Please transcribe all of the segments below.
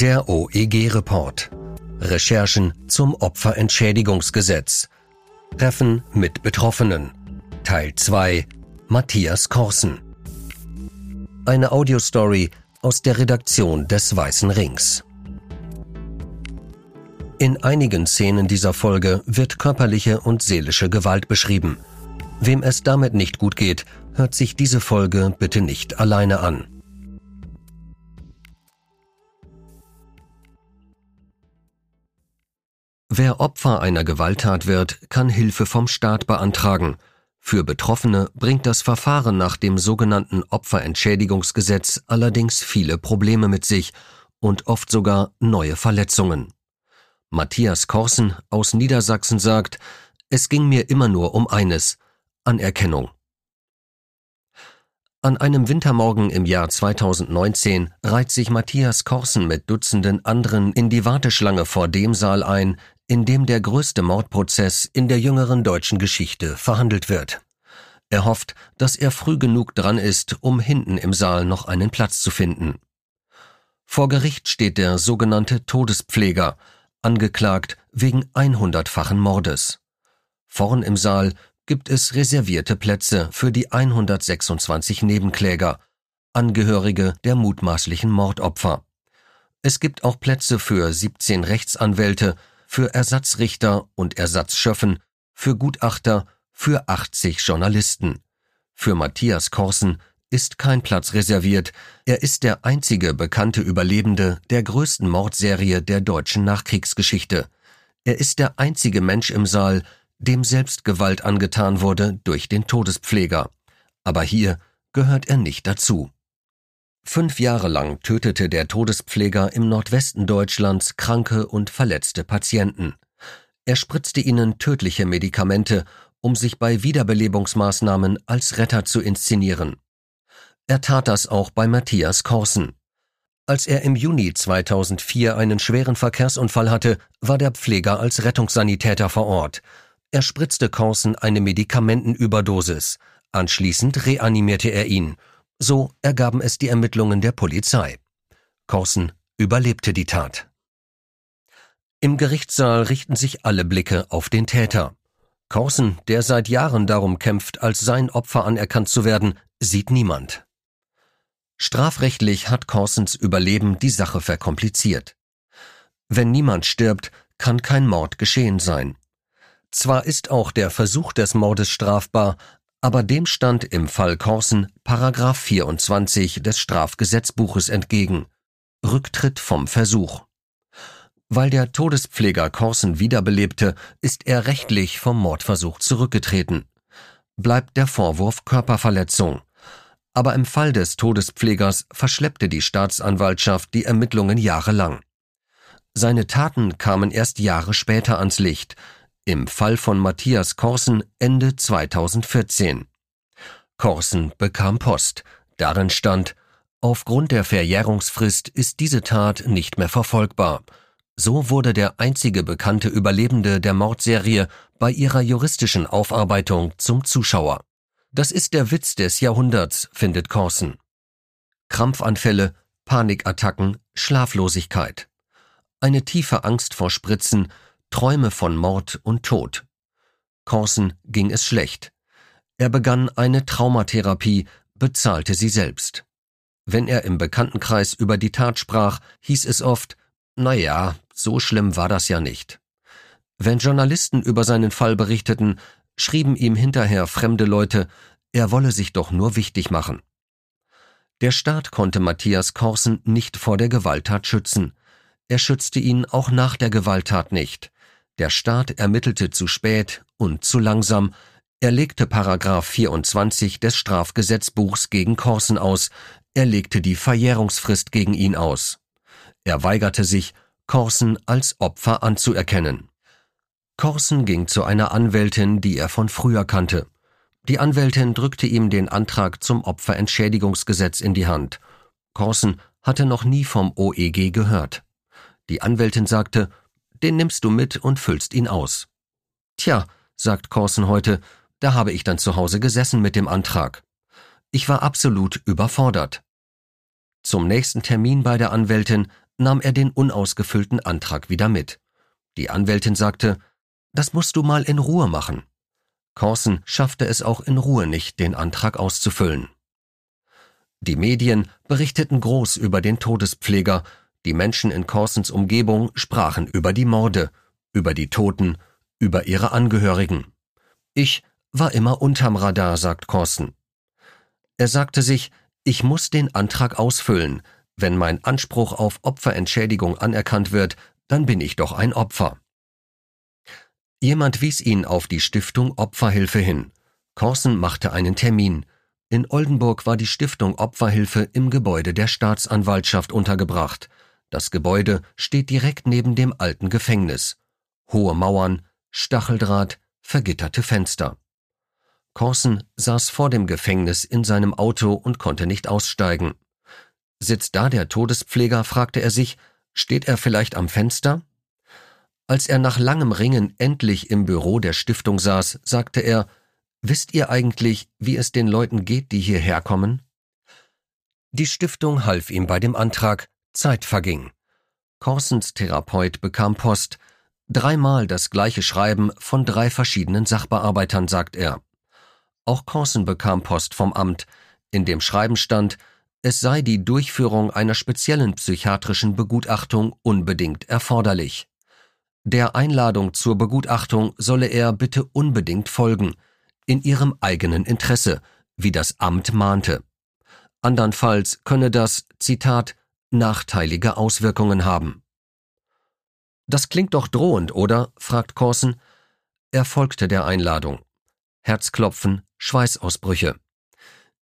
Der OEG-Report. Recherchen zum Opferentschädigungsgesetz. Treffen mit Betroffenen. Teil 2. Matthias Korsen. Eine Audiostory aus der Redaktion des Weißen Rings. In einigen Szenen dieser Folge wird körperliche und seelische Gewalt beschrieben. Wem es damit nicht gut geht, hört sich diese Folge bitte nicht alleine an. Wer Opfer einer Gewalttat wird, kann Hilfe vom Staat beantragen. Für Betroffene bringt das Verfahren nach dem sogenannten Opferentschädigungsgesetz allerdings viele Probleme mit sich und oft sogar neue Verletzungen. Matthias Korsen aus Niedersachsen sagt, es ging mir immer nur um eines, Anerkennung. An einem Wintermorgen im Jahr 2019 reiht sich Matthias Korsen mit Dutzenden anderen in die Warteschlange vor dem Saal ein, in dem der größte Mordprozess in der jüngeren deutschen Geschichte verhandelt wird. Er hofft, dass er früh genug dran ist, um hinten im Saal noch einen Platz zu finden. Vor Gericht steht der sogenannte Todespfleger, angeklagt wegen 100-fachen Mordes. Vorn im Saal gibt es reservierte Plätze für die 126 Nebenkläger, Angehörige der mutmaßlichen Mordopfer. Es gibt auch Plätze für 17 Rechtsanwälte, für Ersatzrichter und Ersatzschöffen, für Gutachter, für 80 Journalisten. Für Matthias Korsen ist kein Platz reserviert. Er ist der einzige bekannte Überlebende der größten Mordserie der deutschen Nachkriegsgeschichte. Er ist der einzige Mensch im Saal, dem Selbstgewalt angetan wurde durch den Todespfleger. Aber hier gehört er nicht dazu. Fünf Jahre lang tötete der Todespfleger im Nordwesten Deutschlands kranke und verletzte Patienten. Er spritzte ihnen tödliche Medikamente, um sich bei Wiederbelebungsmaßnahmen als Retter zu inszenieren. Er tat das auch bei Matthias Korsen. Als er im Juni 2004 einen schweren Verkehrsunfall hatte, war der Pfleger als Rettungssanitäter vor Ort. Er spritzte Korsen eine Medikamentenüberdosis. Anschließend reanimierte er ihn so ergaben es die Ermittlungen der Polizei. Korsen überlebte die Tat. Im Gerichtssaal richten sich alle Blicke auf den Täter. Korsen, der seit Jahren darum kämpft, als sein Opfer anerkannt zu werden, sieht niemand. Strafrechtlich hat Korsens Überleben die Sache verkompliziert. Wenn niemand stirbt, kann kein Mord geschehen sein. Zwar ist auch der Versuch des Mordes strafbar, aber dem stand im Fall Korsen Paragraph 24 des Strafgesetzbuches entgegen. Rücktritt vom Versuch. Weil der Todespfleger Korsen wiederbelebte, ist er rechtlich vom Mordversuch zurückgetreten. Bleibt der Vorwurf Körperverletzung. Aber im Fall des Todespflegers verschleppte die Staatsanwaltschaft die Ermittlungen jahrelang. Seine Taten kamen erst Jahre später ans Licht, im Fall von Matthias Korsen Ende 2014. Korsen bekam Post. Darin stand, aufgrund der Verjährungsfrist ist diese Tat nicht mehr verfolgbar. So wurde der einzige bekannte Überlebende der Mordserie bei ihrer juristischen Aufarbeitung zum Zuschauer. Das ist der Witz des Jahrhunderts, findet Korsen. Krampfanfälle, Panikattacken, Schlaflosigkeit. Eine tiefe Angst vor Spritzen, Träume von Mord und Tod. Corson ging es schlecht. Er begann eine Traumatherapie, bezahlte sie selbst. Wenn er im Bekanntenkreis über die Tat sprach, hieß es oft, na ja, so schlimm war das ja nicht. Wenn Journalisten über seinen Fall berichteten, schrieben ihm hinterher fremde Leute, er wolle sich doch nur wichtig machen. Der Staat konnte Matthias Korsen nicht vor der Gewalttat schützen. Er schützte ihn auch nach der Gewalttat nicht. Der Staat ermittelte zu spät und zu langsam, er legte Paragraph 24 des Strafgesetzbuchs gegen Korsen aus, er legte die Verjährungsfrist gegen ihn aus. Er weigerte sich, Korsen als Opfer anzuerkennen. Korsen ging zu einer Anwältin, die er von früher kannte. Die Anwältin drückte ihm den Antrag zum Opferentschädigungsgesetz in die Hand. Korsen hatte noch nie vom OEG gehört. Die Anwältin sagte, den nimmst du mit und füllst ihn aus. Tja, sagt Corson heute, da habe ich dann zu Hause gesessen mit dem Antrag. Ich war absolut überfordert. Zum nächsten Termin bei der Anwältin nahm er den unausgefüllten Antrag wieder mit. Die Anwältin sagte, das musst du mal in Ruhe machen. Corson schaffte es auch in Ruhe nicht, den Antrag auszufüllen. Die Medien berichteten groß über den Todespfleger, die Menschen in Corsons Umgebung sprachen über die Morde, über die Toten, über ihre Angehörigen. Ich war immer unterm Radar, sagt Corson. Er sagte sich, ich muss den Antrag ausfüllen. Wenn mein Anspruch auf Opferentschädigung anerkannt wird, dann bin ich doch ein Opfer. Jemand wies ihn auf die Stiftung Opferhilfe hin. Corson machte einen Termin. In Oldenburg war die Stiftung Opferhilfe im Gebäude der Staatsanwaltschaft untergebracht. Das Gebäude steht direkt neben dem alten Gefängnis. Hohe Mauern, Stacheldraht, vergitterte Fenster. Corson saß vor dem Gefängnis in seinem Auto und konnte nicht aussteigen. Sitzt da der Todespfleger, fragte er sich, steht er vielleicht am Fenster? Als er nach langem Ringen endlich im Büro der Stiftung saß, sagte er, Wisst ihr eigentlich, wie es den Leuten geht, die hierher kommen? Die Stiftung half ihm bei dem Antrag, Zeit verging. Corsons Therapeut bekam Post, dreimal das gleiche Schreiben von drei verschiedenen Sachbearbeitern, sagt er. Auch Corson bekam Post vom Amt, in dem Schreiben stand, es sei die Durchführung einer speziellen psychiatrischen Begutachtung unbedingt erforderlich. Der Einladung zur Begutachtung solle er bitte unbedingt folgen, in ihrem eigenen Interesse, wie das Amt mahnte. Andernfalls könne das, Zitat, nachteilige Auswirkungen haben. Das klingt doch drohend, oder? fragt Corson. Er folgte der Einladung. Herzklopfen, Schweißausbrüche.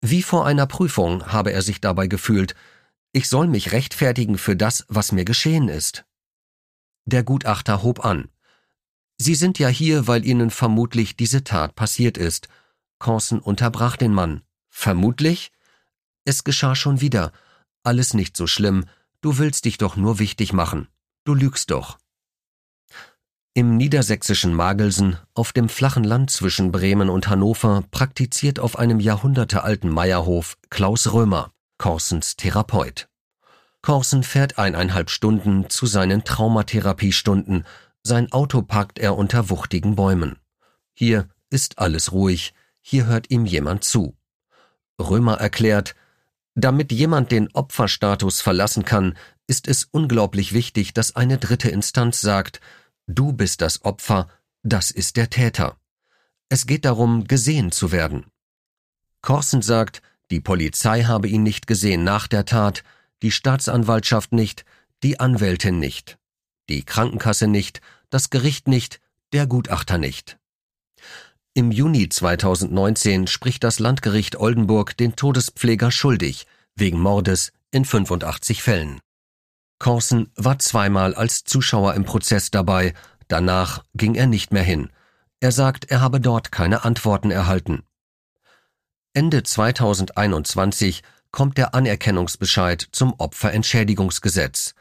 Wie vor einer Prüfung habe er sich dabei gefühlt. Ich soll mich rechtfertigen für das, was mir geschehen ist. Der Gutachter hob an. Sie sind ja hier, weil Ihnen vermutlich diese Tat passiert ist. Corson unterbrach den Mann. Vermutlich? Es geschah schon wieder. Alles nicht so schlimm. Du willst dich doch nur wichtig machen. Du lügst doch. Im niedersächsischen Magelsen, auf dem flachen Land zwischen Bremen und Hannover, praktiziert auf einem jahrhundertealten Meierhof Klaus Römer, Corsens Therapeut. Corsen fährt eineinhalb Stunden zu seinen Traumatherapiestunden. Sein Auto parkt er unter wuchtigen Bäumen. Hier ist alles ruhig, hier hört ihm jemand zu. Römer erklärt, damit jemand den Opferstatus verlassen kann, ist es unglaublich wichtig, dass eine dritte Instanz sagt, du bist das Opfer, das ist der Täter. Es geht darum, gesehen zu werden. Corson sagt, die Polizei habe ihn nicht gesehen nach der Tat, die Staatsanwaltschaft nicht, die Anwältin nicht, die Krankenkasse nicht, das Gericht nicht, der Gutachter nicht. Im Juni 2019 spricht das Landgericht Oldenburg den Todespfleger schuldig, wegen Mordes in 85 Fällen. Corson war zweimal als Zuschauer im Prozess dabei, danach ging er nicht mehr hin. Er sagt, er habe dort keine Antworten erhalten. Ende 2021 kommt der Anerkennungsbescheid zum Opferentschädigungsgesetz.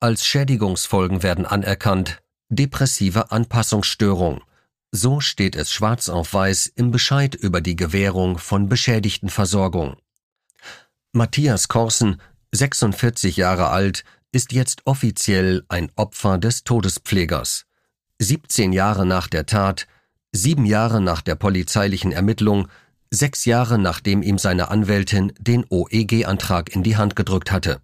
Als Schädigungsfolgen werden anerkannt depressive Anpassungsstörung. So steht es schwarz auf weiß im Bescheid über die Gewährung von Beschädigtenversorgung. Matthias Korsen, 46 Jahre alt, ist jetzt offiziell ein Opfer des Todespflegers. 17 Jahre nach der Tat, sieben Jahre nach der polizeilichen Ermittlung sechs Jahre nachdem ihm seine Anwältin den OEG-Antrag in die Hand gedrückt hatte.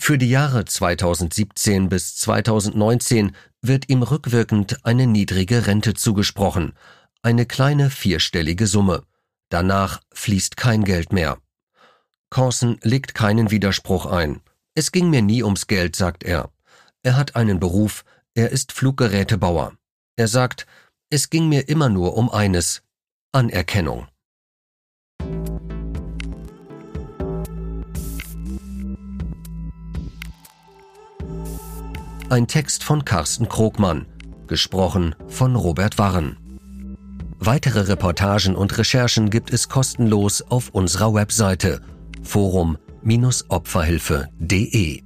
Für die Jahre 2017 bis 2019 wird ihm rückwirkend eine niedrige Rente zugesprochen, eine kleine vierstellige Summe. Danach fließt kein Geld mehr. Corson legt keinen Widerspruch ein. Es ging mir nie ums Geld, sagt er. Er hat einen Beruf, er ist Fluggerätebauer. Er sagt, es ging mir immer nur um eines, Anerkennung. Ein Text von Carsten Krogmann, gesprochen von Robert Warren. Weitere Reportagen und Recherchen gibt es kostenlos auf unserer Webseite forum-opferhilfe.de.